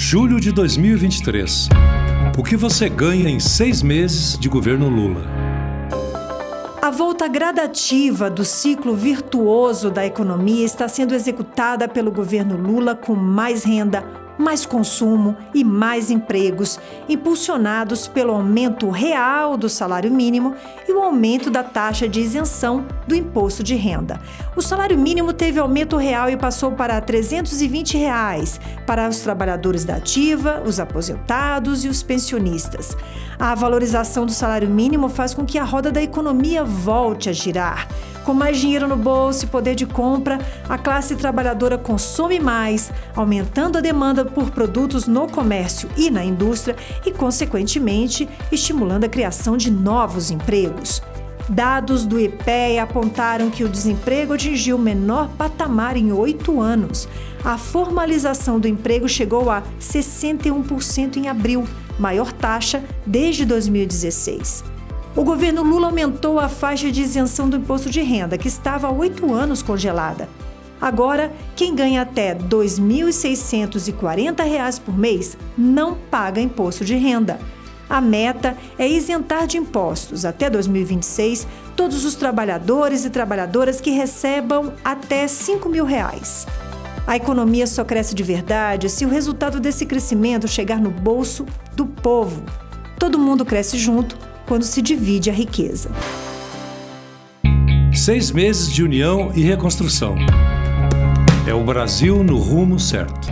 Julho de 2023. O que você ganha em seis meses de governo Lula? A volta gradativa do ciclo virtuoso da economia está sendo executada pelo governo Lula com mais renda, mais consumo e mais empregos, impulsionados pelo aumento real do salário mínimo e o aumento da taxa de isenção do imposto de renda. O salário mínimo teve aumento real e passou para 320 reais para os trabalhadores da ativa, os aposentados e os pensionistas. A valorização do salário mínimo faz com que a roda da economia volte a girar. Com mais dinheiro no bolso e poder de compra, a classe trabalhadora consome mais, aumentando a demanda por produtos no comércio e na indústria e, consequentemente, estimulando a criação de novos empregos. Dados do IPEA apontaram que o desemprego atingiu o menor patamar em oito anos. A formalização do emprego chegou a 61% em abril, maior taxa desde 2016. O governo Lula aumentou a faixa de isenção do imposto de renda, que estava há oito anos congelada. Agora, quem ganha até R$ 2.640 por mês não paga imposto de renda. A meta é isentar de impostos até 2026 todos os trabalhadores e trabalhadoras que recebam até 5 mil reais. A economia só cresce de verdade se o resultado desse crescimento chegar no bolso do povo. Todo mundo cresce junto quando se divide a riqueza. Seis meses de união e reconstrução. É o Brasil no rumo certo.